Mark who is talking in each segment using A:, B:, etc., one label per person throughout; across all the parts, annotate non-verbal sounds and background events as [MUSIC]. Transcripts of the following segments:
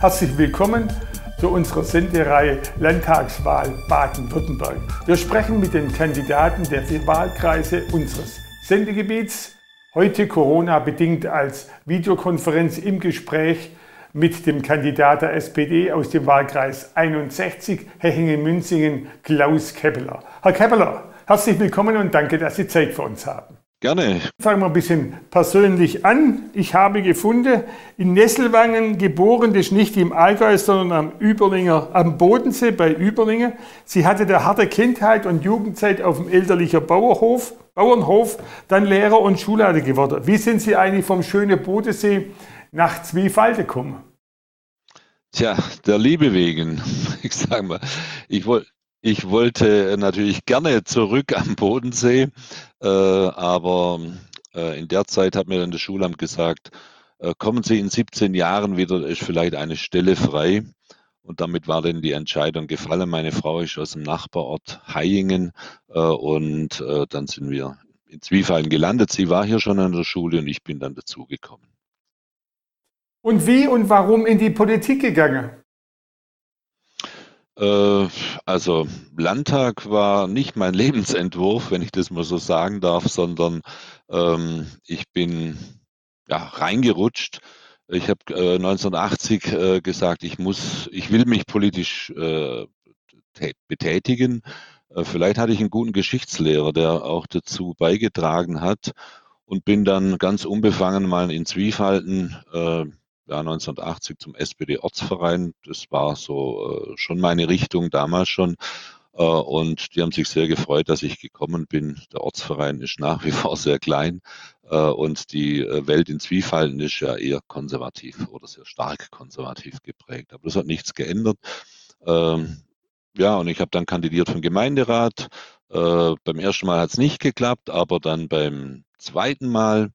A: Herzlich willkommen zu unserer Sendereihe Landtagswahl Baden-Württemberg. Wir sprechen mit den Kandidaten der vier Wahlkreise unseres Sendegebiets. Heute Corona-bedingt als Videokonferenz im Gespräch mit dem Kandidat der SPD aus dem Wahlkreis 61, Hechingen-Münzingen, Klaus Keppeler. Herr Keppeler, herzlich willkommen und danke, dass Sie Zeit für uns haben.
B: Gerne.
A: Fangen wir ein bisschen persönlich an. Ich habe gefunden, in Nesselwangen geboren, das ist nicht im Allgäu, sondern am Überlinger, am Bodensee bei Überlingen. Sie hatte eine harte Kindheit und Jugendzeit auf dem elterlichen Bauernhof, Bauernhof, dann Lehrer und Schulleiter geworden. Wie sind Sie eigentlich vom schönen Bodensee nach Zwiefalde gekommen?
B: Tja, der Liebe wegen. [LAUGHS] Ich sage mal, ich wollte ich wollte natürlich gerne zurück am Bodensee, äh, aber äh, in der Zeit hat mir dann das Schulamt gesagt, äh, kommen Sie in 17 Jahren wieder, ist vielleicht eine Stelle frei. Und damit war dann die Entscheidung gefallen. Meine Frau ist aus dem Nachbarort Hayingen äh, und äh, dann sind wir in Zwiefallen gelandet. Sie war hier schon an der Schule und ich bin dann dazugekommen.
A: Und wie und warum in die Politik gegangen?
B: Äh, also Landtag war nicht mein [LAUGHS] Lebensentwurf, wenn ich das mal so sagen darf, sondern ähm, ich bin ja, reingerutscht. Ich habe äh, 1980 äh, gesagt, ich muss, ich will mich politisch äh, betätigen. Äh, vielleicht hatte ich einen guten Geschichtslehrer, der auch dazu beigetragen hat und bin dann ganz unbefangen mal in Zwiefalten äh, ja, 1980 zum SPD-Ortsverein. Das war so äh, schon meine Richtung damals schon. Äh, und die haben sich sehr gefreut, dass ich gekommen bin. Der Ortsverein ist nach wie vor sehr klein. Äh, und die äh, Welt in Zwiefalten ist ja eher konservativ oder sehr stark konservativ geprägt. Aber das hat nichts geändert. Ähm, ja, und ich habe dann kandidiert den Gemeinderat. Äh, beim ersten Mal hat es nicht geklappt, aber dann beim zweiten Mal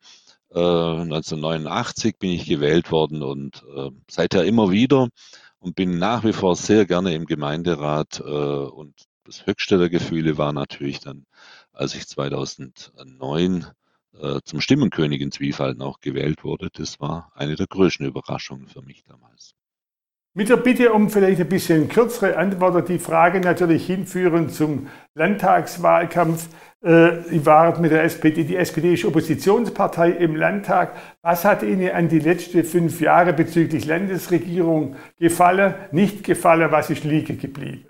B: 1989 äh, bin ich gewählt worden und äh, seither immer wieder und bin nach wie vor sehr gerne im Gemeinderat. Äh, und das höchste der Gefühle war natürlich dann, als ich 2009 äh, zum Stimmenkönig in Zwiefalten auch gewählt wurde. Das war eine der größten Überraschungen für mich damals.
A: Mit der Bitte um vielleicht ein bisschen kürzere Antwort, die Frage natürlich hinführen zum Landtagswahlkampf. Äh, waren mit der SPD, die SPD ist Oppositionspartei im Landtag. Was hat Ihnen an die letzten fünf Jahre bezüglich Landesregierung gefallen, nicht gefallen, was ist liegen geblieben?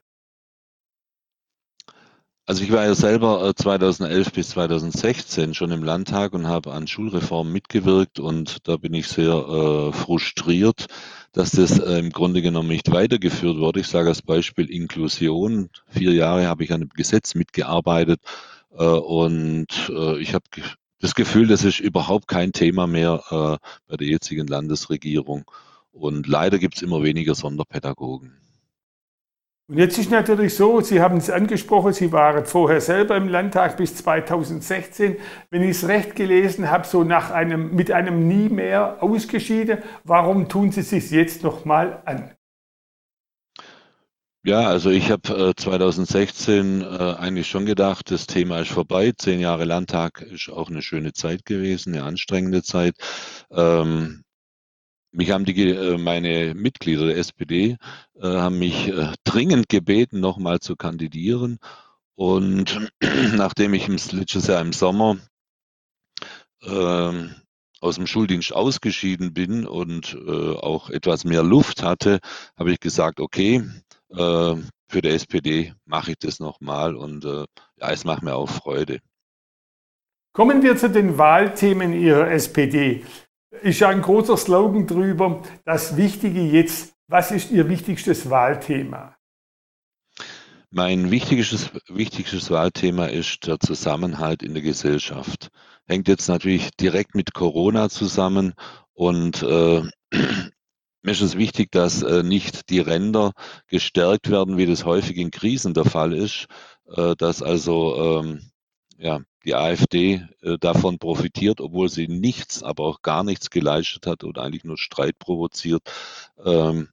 B: Also ich war ja selber 2011 äh, bis 2016 schon im Landtag und habe an Schulreformen mitgewirkt und da bin ich sehr äh, frustriert, dass das äh, im Grunde genommen nicht weitergeführt wurde. Ich sage als Beispiel Inklusion. Vier Jahre habe ich an dem Gesetz mitgearbeitet äh, und äh, ich habe das Gefühl, das ist überhaupt kein Thema mehr bei der jetzigen Landesregierung. Und leider gibt es immer weniger Sonderpädagogen.
A: Und jetzt ist natürlich so, Sie haben es angesprochen, Sie waren vorher selber im Landtag bis 2016. Wenn ich es recht gelesen habe, so nach einem, mit einem Nie mehr ausgeschieden. Warum tun Sie sich jetzt nochmal an?
B: Ja, also ich habe äh, 2016 äh, eigentlich schon gedacht, das Thema ist vorbei. Zehn Jahre Landtag ist auch eine schöne Zeit gewesen, eine anstrengende Zeit. Ähm, mich haben die, äh, meine Mitglieder der SPD äh, haben mich äh, dringend gebeten, nochmal zu kandidieren. Und [CLEARS THROAT] nachdem ich im letztes Jahr im Sommer äh, aus dem Schuldienst ausgeschieden bin und äh, auch etwas mehr Luft hatte, habe ich gesagt, okay, äh, für die SPD mache ich das nochmal und ja, es macht mir auch Freude.
A: Kommen wir zu den Wahlthemen Ihrer SPD ist ja ein großer Slogan drüber. Das Wichtige jetzt, was ist Ihr wichtigstes Wahlthema?
B: Mein wichtigstes, wichtigstes Wahlthema ist der Zusammenhalt in der Gesellschaft. Hängt jetzt natürlich direkt mit Corona zusammen und äh, [CLEARS THROAT] mir ist es wichtig, dass äh, nicht die Ränder gestärkt werden, wie das häufig in Krisen der Fall ist, äh, dass also ähm, ja, die AfD äh, davon profitiert, obwohl sie nichts, aber auch gar nichts geleistet hat und eigentlich nur Streit provoziert. Ähm,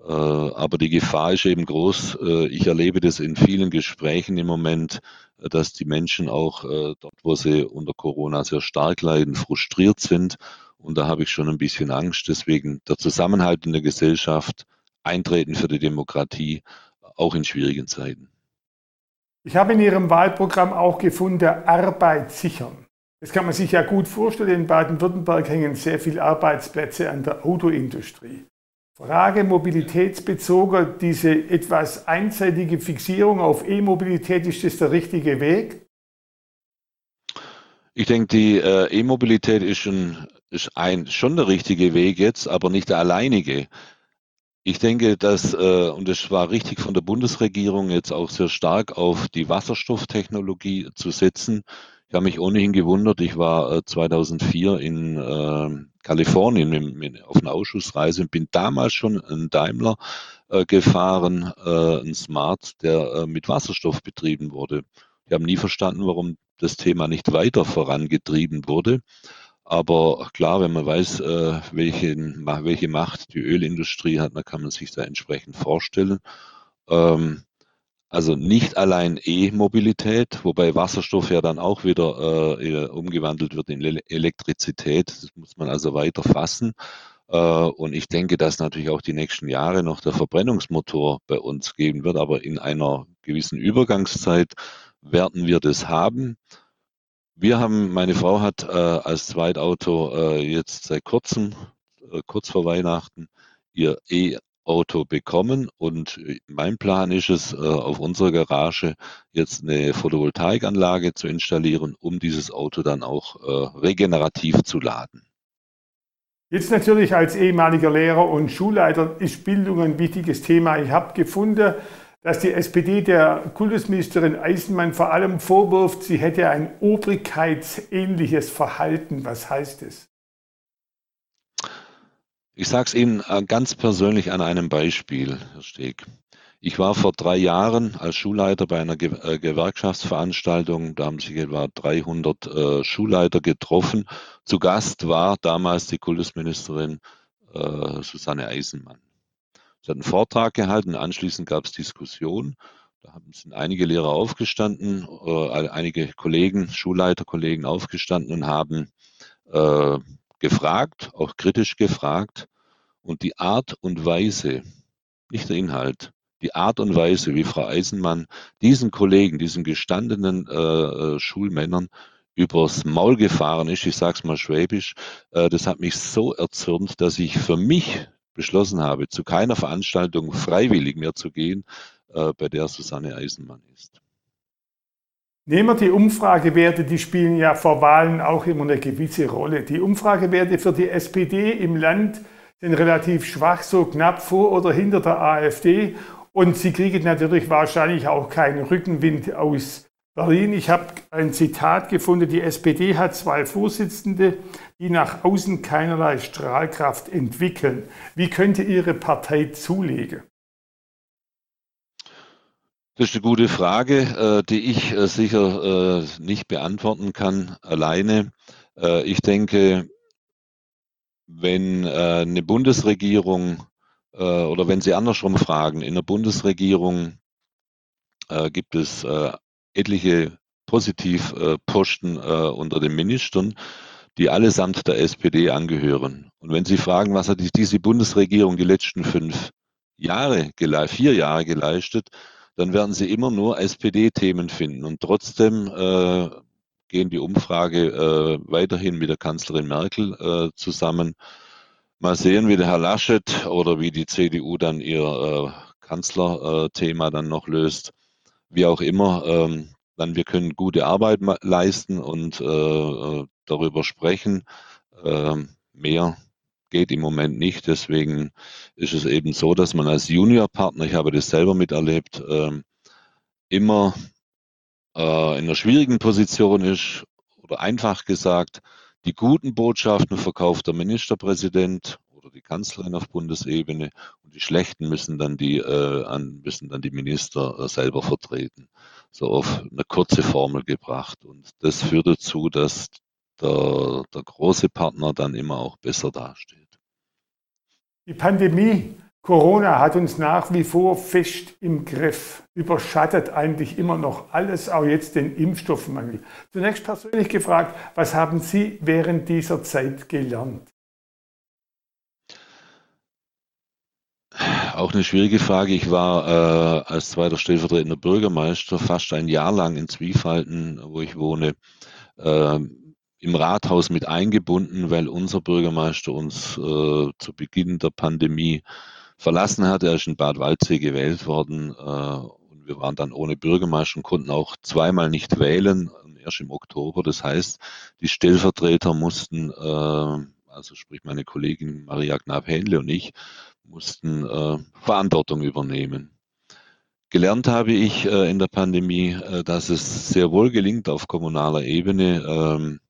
B: äh, aber die Gefahr ist eben groß. Äh, ich erlebe das in vielen Gesprächen im Moment, äh, dass die Menschen auch äh, dort, wo sie unter Corona sehr stark leiden, frustriert sind. Und da habe ich schon ein bisschen Angst. Deswegen der Zusammenhalt in der Gesellschaft, Eintreten für die Demokratie, auch in schwierigen Zeiten.
A: Ich habe in Ihrem Wahlprogramm auch gefunden, Arbeit sichern. Das kann man sich ja gut vorstellen. In Baden-Württemberg hängen sehr viele Arbeitsplätze an der Autoindustrie. Frage mobilitätsbezogen, diese etwas einseitige Fixierung auf E-Mobilität, ist das der richtige Weg?
B: Ich denke, die äh, E-Mobilität ist, schon, ist ein, schon der richtige Weg jetzt, aber nicht der alleinige. Ich denke, dass, äh, und es war richtig von der Bundesregierung jetzt auch sehr stark auf die Wasserstofftechnologie zu setzen. Ich habe mich ohnehin gewundert, ich war äh, 2004 in äh, Kalifornien in, in, auf einer Ausschussreise und bin damals schon einen Daimler äh, gefahren, äh, ein Smart, der äh, mit Wasserstoff betrieben wurde. Wir haben nie verstanden, warum das Thema nicht weiter vorangetrieben wurde. Aber klar, wenn man weiß, äh, welche Macht die Ölindustrie hat, dann kann man sich da entsprechend vorstellen. Ähm, also nicht allein E-Mobilität, wobei Wasserstoff ja dann auch wieder äh, umgewandelt wird in Elektrizität. Das muss man also weiter fassen. Äh, und ich denke, dass natürlich auch die nächsten Jahre noch der Verbrennungsmotor bei uns geben wird, aber in einer gewissen Übergangszeit werden wir das haben. Wir haben, meine Frau hat äh, als Zweitauto äh, jetzt seit kurzem, äh, kurz vor Weihnachten, ihr E-Auto bekommen und mein Plan ist es, äh, auf unserer Garage jetzt eine Photovoltaikanlage zu installieren, um dieses Auto dann auch äh, regenerativ zu laden.
A: Jetzt natürlich als ehemaliger Lehrer und Schulleiter ist Bildung ein wichtiges Thema. Ich habe gefunden, dass die SPD der Kultusministerin Eisenmann vor allem vorwirft, sie hätte ein obrigkeitsähnliches Verhalten. Was heißt es?
B: Ich sage es Ihnen äh, ganz persönlich an einem Beispiel, Herr Steg. Ich war vor drei Jahren als Schulleiter bei einer äh, Gewerkschaftsveranstaltung. Da haben sich etwa 300 äh, Schulleiter getroffen. Zu Gast war damals die Kultusministerin äh, Susanne Eisenmann. Sie hat einen Vortrag gehalten, anschließend gab es Diskussion. Da sind einige Lehrer aufgestanden, äh, einige Kollegen, Schulleiterkollegen aufgestanden und haben äh, gefragt, auch kritisch gefragt. Und die Art und Weise, nicht der Inhalt, die Art und Weise, wie Frau Eisenmann diesen Kollegen, diesen gestandenen äh, äh Schulmännern übers Maul gefahren ist, ich sage es mal schwäbisch, äh, das hat mich so erzürnt, dass ich für mich beschlossen habe, zu keiner Veranstaltung freiwillig mehr zu gehen, äh, bei der Susanne Eisenmann ist.
A: Nehmen wir die Umfragewerte, die spielen ja vor Wahlen auch immer eine gewisse Rolle. Die Umfragewerte für die SPD im Land sind relativ schwach, so knapp vor oder hinter der AfD. Und sie kriegen natürlich wahrscheinlich auch keinen Rückenwind aus Berlin. Ich habe ein Zitat gefunden, die SPD hat zwei Vorsitzende, die nach außen keinerlei Strahlkraft entwickeln. Wie könnte Ihre Partei zulegen?
B: Das ist eine gute Frage, äh, die ich äh, sicher äh, nicht beantworten kann alleine. Ich denke, wenn eine Bundesregierung oder wenn Sie andersrum fragen, in der Bundesregierung gibt es etliche Positivposten äh, unter den Ministern, die allesamt der SPD angehören. Und wenn Sie fragen, was hat diese Bundesregierung die letzten fünf Jahre, vier Jahre geleistet, dann werden Sie immer nur SPD-Themen finden. Und trotzdem äh, gehen die Umfrage äh, weiterhin mit der Kanzlerin Merkel äh, zusammen. Mal sehen, wie der Herr Laschet oder wie die CDU dann ihr äh, Kanzlerthema dann noch löst wie auch immer, ähm, dann wir können gute Arbeit leisten und äh, äh, darüber sprechen. Ähm, mehr geht im Moment nicht. Deswegen ist es eben so, dass man als Juniorpartner, ich habe das selber miterlebt, ähm, immer äh, in einer schwierigen Position ist oder einfach gesagt, die guten Botschaften verkauft der Ministerpräsident oder die Kanzlerin auf Bundesebene und die schlechten müssen dann die, äh, an, müssen dann die Minister äh, selber vertreten. So auf eine kurze Formel gebracht. Und das führt dazu, dass der, der große Partner dann immer auch besser dasteht.
A: Die Pandemie Corona hat uns nach wie vor fest im Griff, überschattet eigentlich immer noch alles, auch jetzt den Impfstoffmangel. Zunächst persönlich gefragt, was haben Sie während dieser Zeit gelernt?
B: Auch eine schwierige Frage. Ich war äh, als zweiter stellvertretender Bürgermeister fast ein Jahr lang in Zwiefalten, wo ich wohne, äh, im Rathaus mit eingebunden, weil unser Bürgermeister uns äh, zu Beginn der Pandemie verlassen hat. Er ist in Bad Waldsee gewählt worden äh, und wir waren dann ohne Bürgermeister und konnten auch zweimal nicht wählen, erst im Oktober. Das heißt, die Stellvertreter mussten, äh, also sprich meine Kollegin Maria Knab-Hähnle und ich, mussten äh, Verantwortung übernehmen. Gelernt habe ich äh, in der Pandemie, äh, dass es sehr wohl gelingt, auf kommunaler Ebene ähm,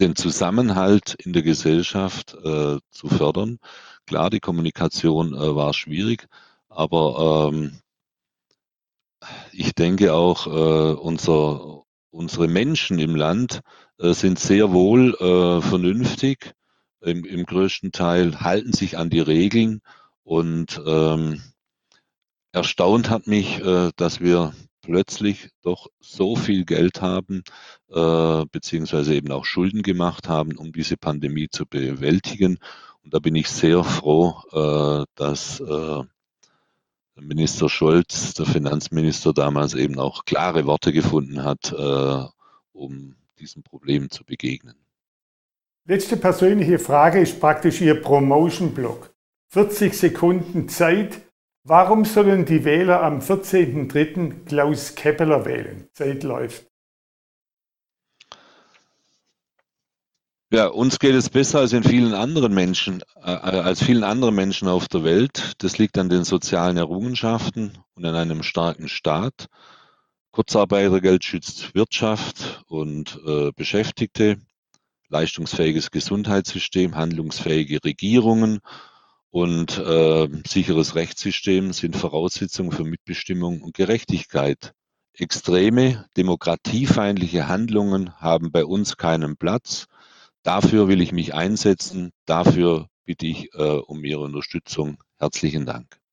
B: den Zusammenhalt in der Gesellschaft äh, zu fördern. Klar, die Kommunikation äh, war schwierig, aber ähm, ich denke auch, äh, unser, unsere Menschen im Land sind sehr wohl vernünftig, im, im, größten Teil halten sich an die Regeln und ähm, erstaunt hat mich, äh, dass wir plötzlich doch so viel Geld haben, äh, beziehungsweise eben auch Schulden gemacht haben, um diese Pandemie zu bewältigen. Und da bin ich sehr froh, äh, dass äh, Minister Scholz, der Finanzminister damals eben auch klare Worte gefunden hat, äh, um diesem Problem zu begegnen.
A: Letzte persönliche Frage ist praktisch Ihr Promotion-Block. 40 Sekunden Zeit, Warum sollen die Wähler am 14.03. Klaus Keppeler wählen? Zeit läuft.
B: Ja, uns geht es besser als in vielen anderen Menschen, äh, als vielen anderen Menschen auf der Welt. Das liegt an den sozialen Errungenschaften und an einem starken Staat. Kurzarbeitergeld schützt Wirtschaft und äh, Beschäftigte, leistungsfähiges Gesundheitssystem, handlungsfähige Regierungen und äh, sicheres Rechtssystem sind Voraussetzungen für Mitbestimmung und Gerechtigkeit. Extreme demokratiefeindliche Handlungen haben bei uns keinen Platz. Dafür will ich mich einsetzen. Dafür bitte ich äh, um Ihre Unterstützung. Herzlichen Dank.